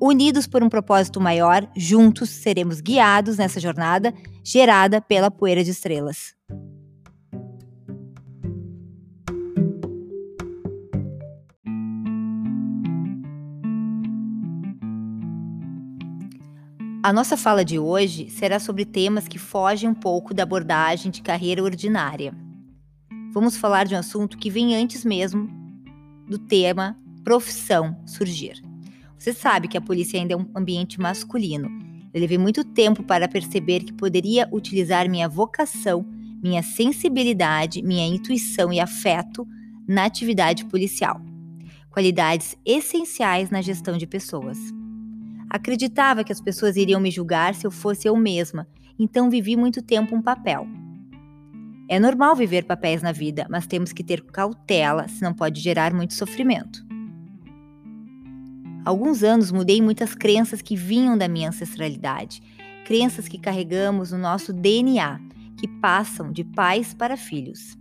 Unidos por um propósito maior, juntos seremos guiados nessa jornada gerada pela poeira de estrelas. A nossa fala de hoje será sobre temas que fogem um pouco da abordagem de carreira ordinária. Vamos falar de um assunto que vem antes mesmo do tema profissão surgir. Você sabe que a polícia ainda é um ambiente masculino. Eu levei muito tempo para perceber que poderia utilizar minha vocação, minha sensibilidade, minha intuição e afeto na atividade policial. Qualidades essenciais na gestão de pessoas. Acreditava que as pessoas iriam me julgar se eu fosse eu mesma, então vivi muito tempo um papel. É normal viver papéis na vida, mas temos que ter cautela, senão pode gerar muito sofrimento alguns anos mudei muitas crenças que vinham da minha ancestralidade, crenças que carregamos no nosso DNA, que passam de pais para filhos.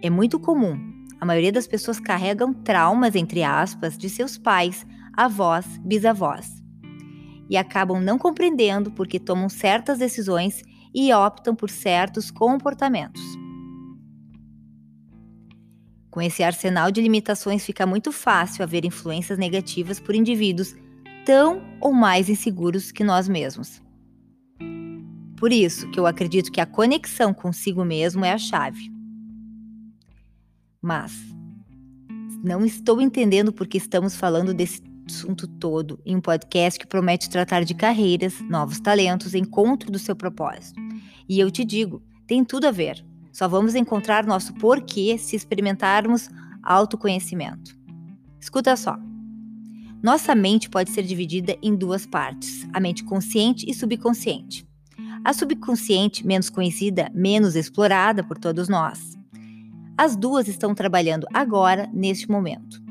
É muito comum, a maioria das pessoas carregam traumas, entre aspas, de seus pais, avós, bisavós. E acabam não compreendendo porque tomam certas decisões e optam por certos comportamentos. Com esse arsenal de limitações, fica muito fácil haver influências negativas por indivíduos tão ou mais inseguros que nós mesmos. Por isso que eu acredito que a conexão consigo mesmo é a chave. Mas não estou entendendo por que estamos falando desse assunto todo em um podcast que promete tratar de carreiras, novos talentos, encontro do seu propósito. E eu te digo, tem tudo a ver. Só vamos encontrar nosso porquê se experimentarmos autoconhecimento. Escuta só. Nossa mente pode ser dividida em duas partes: a mente consciente e subconsciente. A subconsciente, menos conhecida, menos explorada por todos nós. As duas estão trabalhando agora, neste momento.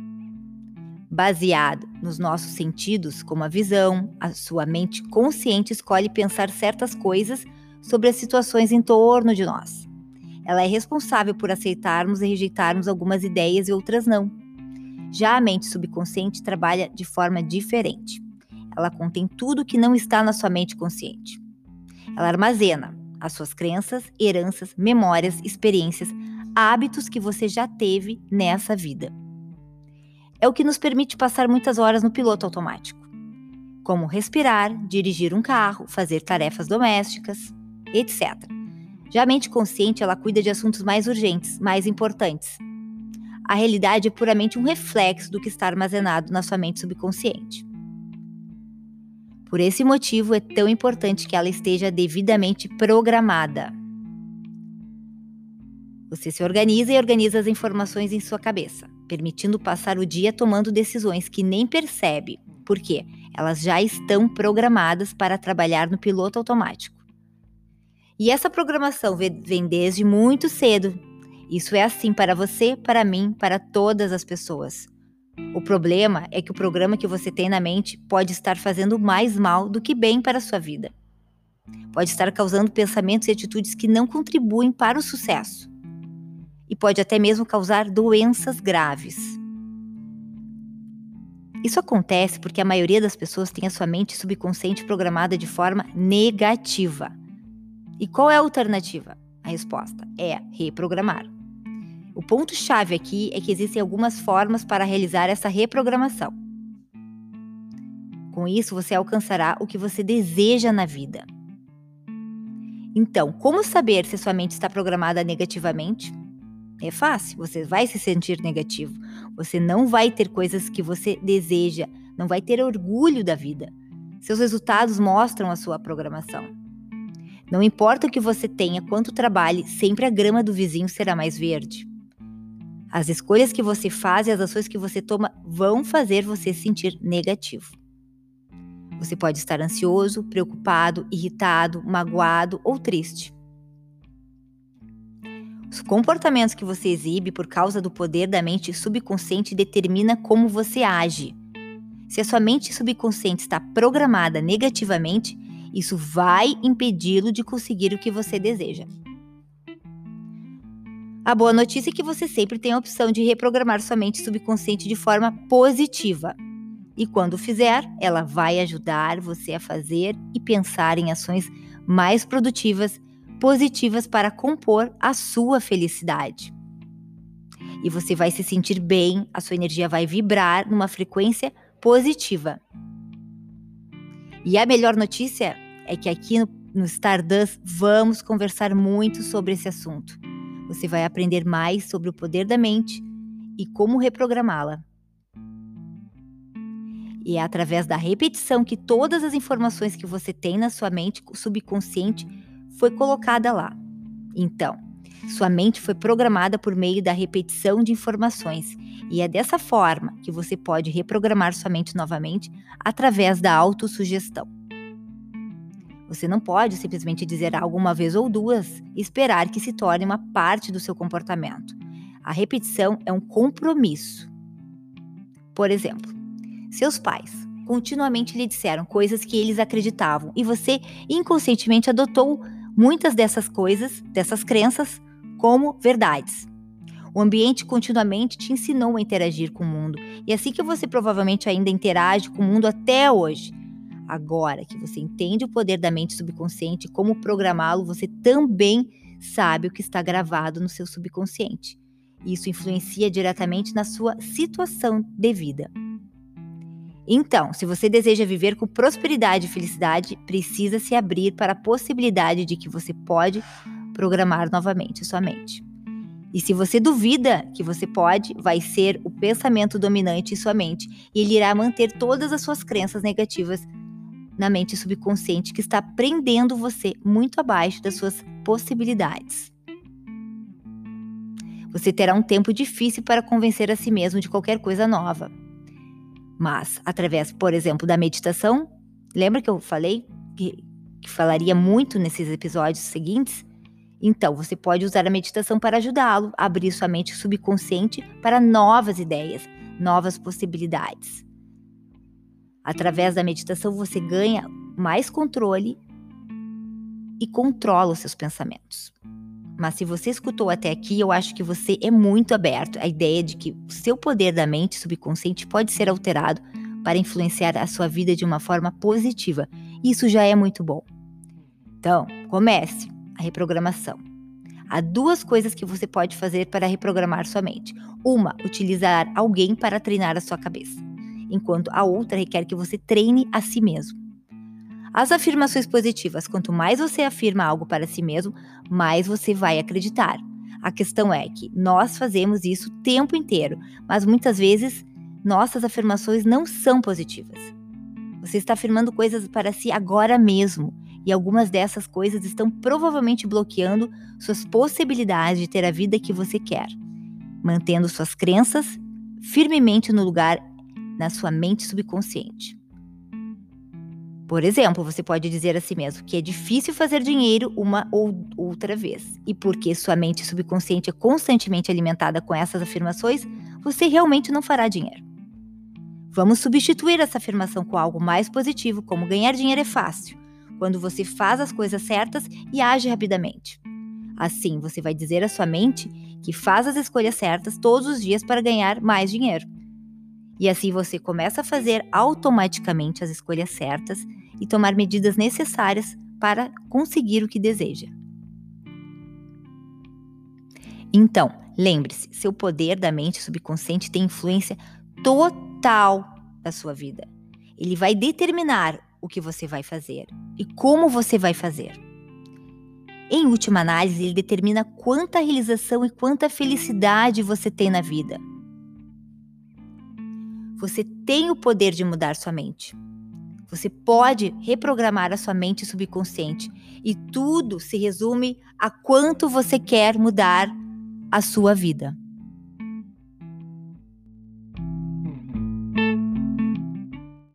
Baseado nos nossos sentidos, como a visão, a sua mente consciente escolhe pensar certas coisas sobre as situações em torno de nós. Ela é responsável por aceitarmos e rejeitarmos algumas ideias e outras não. Já a mente subconsciente trabalha de forma diferente. Ela contém tudo que não está na sua mente consciente. Ela armazena as suas crenças, heranças, memórias, experiências, hábitos que você já teve nessa vida. É o que nos permite passar muitas horas no piloto automático, como respirar, dirigir um carro, fazer tarefas domésticas, etc. Já a mente consciente, ela cuida de assuntos mais urgentes, mais importantes. A realidade é puramente um reflexo do que está armazenado na sua mente subconsciente. Por esse motivo, é tão importante que ela esteja devidamente programada. Você se organiza e organiza as informações em sua cabeça, permitindo passar o dia tomando decisões que nem percebe, porque elas já estão programadas para trabalhar no piloto automático. E essa programação vem desde muito cedo. Isso é assim para você, para mim, para todas as pessoas. O problema é que o programa que você tem na mente pode estar fazendo mais mal do que bem para a sua vida. Pode estar causando pensamentos e atitudes que não contribuem para o sucesso. E pode até mesmo causar doenças graves. Isso acontece porque a maioria das pessoas tem a sua mente subconsciente programada de forma negativa. E qual é a alternativa? A resposta é reprogramar. O ponto-chave aqui é que existem algumas formas para realizar essa reprogramação. Com isso, você alcançará o que você deseja na vida. Então, como saber se sua mente está programada negativamente? É fácil, você vai se sentir negativo. Você não vai ter coisas que você deseja, não vai ter orgulho da vida. Seus resultados mostram a sua programação. Não importa o que você tenha, quanto trabalhe, sempre a grama do vizinho será mais verde. As escolhas que você faz e as ações que você toma vão fazer você se sentir negativo. Você pode estar ansioso, preocupado, irritado, magoado ou triste. Os comportamentos que você exibe por causa do poder da mente subconsciente determina como você age. Se a sua mente subconsciente está programada negativamente, isso vai impedi-lo de conseguir o que você deseja. A boa notícia é que você sempre tem a opção de reprogramar sua mente subconsciente de forma positiva. E quando fizer, ela vai ajudar você a fazer e pensar em ações mais produtivas, positivas para compor a sua felicidade. E você vai se sentir bem, a sua energia vai vibrar numa frequência positiva. E a melhor notícia é que aqui no, no Stardust vamos conversar muito sobre esse assunto. Você vai aprender mais sobre o poder da mente e como reprogramá-la. E é através da repetição que todas as informações que você tem na sua mente subconsciente foi colocada lá. Então, sua mente foi programada por meio da repetição de informações, e é dessa forma que você pode reprogramar sua mente novamente através da autossugestão. Você não pode simplesmente dizer algo uma vez ou duas e esperar que se torne uma parte do seu comportamento. A repetição é um compromisso. Por exemplo, seus pais continuamente lhe disseram coisas que eles acreditavam e você inconscientemente adotou muitas dessas coisas, dessas crenças, como verdades. O ambiente continuamente te ensinou a interagir com o mundo, e assim que você provavelmente ainda interage com o mundo até hoje. Agora que você entende o poder da mente subconsciente e como programá-lo, você também sabe o que está gravado no seu subconsciente. Isso influencia diretamente na sua situação de vida. Então, se você deseja viver com prosperidade e felicidade, precisa se abrir para a possibilidade de que você pode programar novamente sua mente. E se você duvida que você pode, vai ser o pensamento dominante em sua mente e ele irá manter todas as suas crenças negativas na mente subconsciente que está prendendo você muito abaixo das suas possibilidades. Você terá um tempo difícil para convencer a si mesmo de qualquer coisa nova. Mas, através, por exemplo, da meditação, lembra que eu falei que, que falaria muito nesses episódios seguintes? Então, você pode usar a meditação para ajudá-lo a abrir sua mente subconsciente para novas ideias, novas possibilidades. Através da meditação, você ganha mais controle e controla os seus pensamentos. Mas se você escutou até aqui, eu acho que você é muito aberto à ideia de que o seu poder da mente subconsciente pode ser alterado para influenciar a sua vida de uma forma positiva. Isso já é muito bom. Então, comece a reprogramação. Há duas coisas que você pode fazer para reprogramar sua mente. Uma, utilizar alguém para treinar a sua cabeça enquanto a outra requer que você treine a si mesmo. As afirmações positivas, quanto mais você afirma algo para si mesmo, mais você vai acreditar. A questão é que nós fazemos isso o tempo inteiro, mas muitas vezes nossas afirmações não são positivas. Você está afirmando coisas para si agora mesmo, e algumas dessas coisas estão provavelmente bloqueando suas possibilidades de ter a vida que você quer, mantendo suas crenças firmemente no lugar na sua mente subconsciente. Por exemplo, você pode dizer a si mesmo que é difícil fazer dinheiro uma ou outra vez. E porque sua mente subconsciente é constantemente alimentada com essas afirmações, você realmente não fará dinheiro. Vamos substituir essa afirmação com algo mais positivo, como ganhar dinheiro é fácil, quando você faz as coisas certas e age rapidamente. Assim, você vai dizer à sua mente que faz as escolhas certas todos os dias para ganhar mais dinheiro. E assim você começa a fazer automaticamente as escolhas certas e tomar medidas necessárias para conseguir o que deseja. Então, lembre-se, seu poder da mente subconsciente tem influência total da sua vida. Ele vai determinar o que você vai fazer e como você vai fazer. Em última análise, ele determina quanta realização e quanta felicidade você tem na vida. Você tem o poder de mudar sua mente. Você pode reprogramar a sua mente subconsciente e tudo se resume a quanto você quer mudar a sua vida.